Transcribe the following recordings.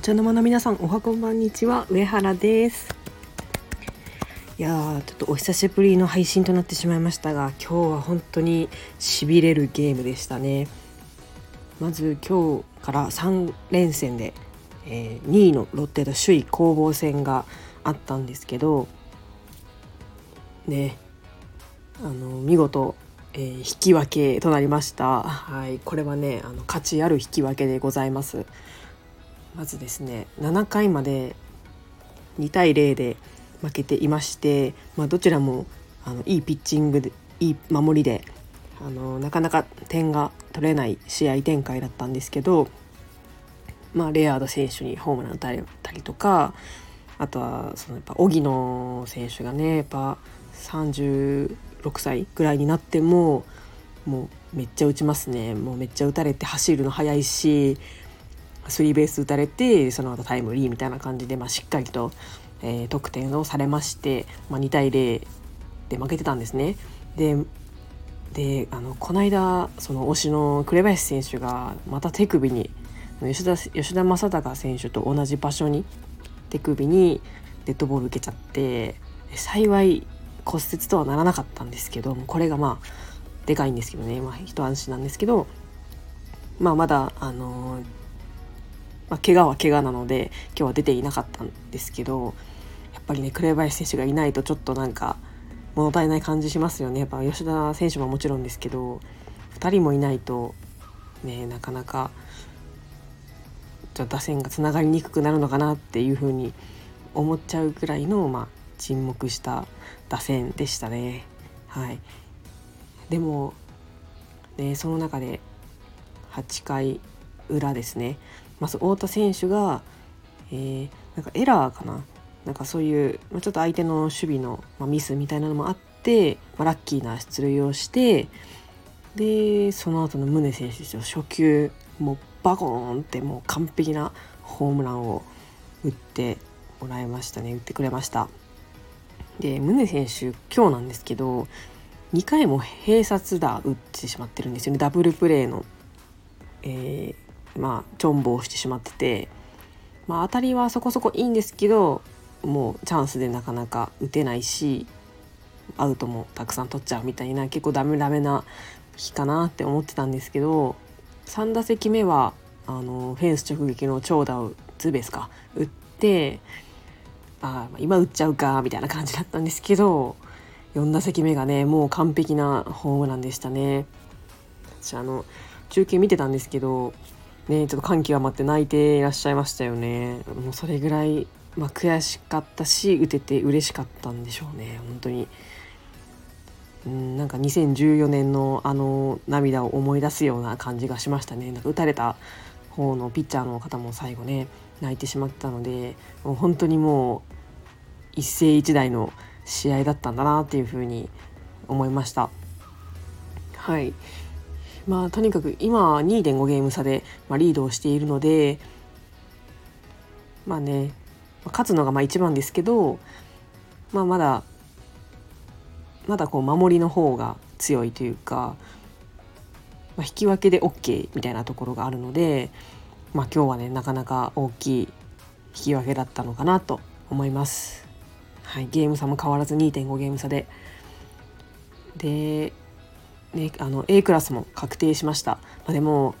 お茶の間の皆さんおはこんばんにちは上原ですいやーちょっとお久しぶりの配信となってしまいましたが今日は本当にしびれるゲームでしたねまず今日から3連戦で、えー、2位のロッテと首位攻防戦があったんですけどねあの見事えー、引き分けとなりました。はい、これはね、あの価値ある引き分けでございます。まずですね、7回まで2対0で負けていまして、まあ、どちらもあのいいピッチングでいい守りであのなかなか点が取れない試合展開だったんですけど、まあ、レアード選手にホームラン打たれたりとかあとはそのやっぱ荻野選手がねやっぱ36歳ぐらいになってももうめっちゃ打ちますね。もうめっちゃ打たれて走るの速いしスリーベース打たれてその後タイムリーみたいな感じで、まあ、しっかりと、えー、得点をされまして、まあ、2対0で負けてたんですね。でであのこの間その推しの紅林選手がまた手首に吉田吉田正尚選手と同じ場所に手首にデッドボール受けちゃって幸い骨折とはならなかったんですけどこれがまあでかいんですけどね、まあ、一安心なんですけど、まあ、まだあのー、まあ、怪我は怪我なので今日は出ていなかったんですけどやっぱりね紅林選手がいないとちょっとなんか物足りない感じしますよね。やっぱ吉田選手ももちろんですけど2人もいないとねなかなかちょ打線がつながりにくくなるのかなっていうふうに思っちゃうぐらいの、まあ、沈黙した打線でしたね。はい、でも、ね、その中で8回裏ですね。まず太田選手が、えー、なんかエラーかな。なんかそういう、まあ、ちょっと相手の守備の、まあ、ミスみたいなのもあって、まあ、ラッキーな出塁をしてでその後の宗選手ですよ初球もうバコーンってもう完璧なホームランを打ってもらいましたね。打ってくれました。で宗選手今日なんですけど2回も併殺打打ってしまってるんですよね。ダブルプレーの、えー、まあチョンボをしてしまってて、まあ、当たりはそこそこいいんですけどもうチャンスでなかなか打てないしアウトもたくさん取っちゃうみたいな結構ダメダメな日かなって思ってたんですけど3打席目はあのフェンス直撃の長打をツーベースか打ってあ今打っちゃうかみたいな感じだったんですけど4打席目がねもう完璧なホームランでしたね。私あの中継見てたんですけどねちょっと感極まって泣いていらっしゃいましたよね。もうそれぐらい、まあ、悔しかったし打てて嬉しかったんでしょうね。本当に。うんなんか2014年のあの涙を思い出すような感じがしましたね。なんか打たれた方のピッチャーの方も最後ね泣いてしまったのでもう本当にもう一世一代の試合だったんだなっていうふうに思いました。はい。まあとにかく今2.5ゲーム差で、まあ、リードをしているのでまあね勝つのがまあ一番ですけど、まあ、まだまだこう守りの方が強いというか、まあ、引き分けで OK みたいなところがあるので、まあ、今日はねなかなか大きい引き分けだったのかなと思います。はい、ゲーム差も変わらず2.5ゲーム差でで、ね、あの A クラスも確定しました、まあ、でも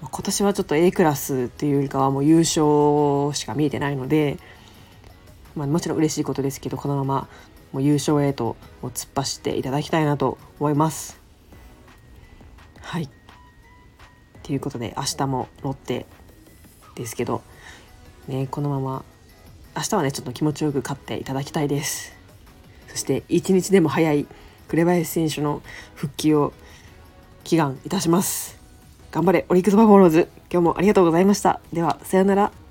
今年はちょっと A クラスっていうよりかはもう優勝しか見えてないので、まあ、もちろん嬉しいことですけどこのままもう優勝へと突っ走っていただきたいなと思います。はい。ということで明日もロッテですけど、ね、このまま明日はねちょっと気持ちよく勝っていただきたいです。そして一日でも早い紅林選手の復帰を祈願いたします。頑張れオリックスバファローズ。今日もありがとうございました。ではさようなら。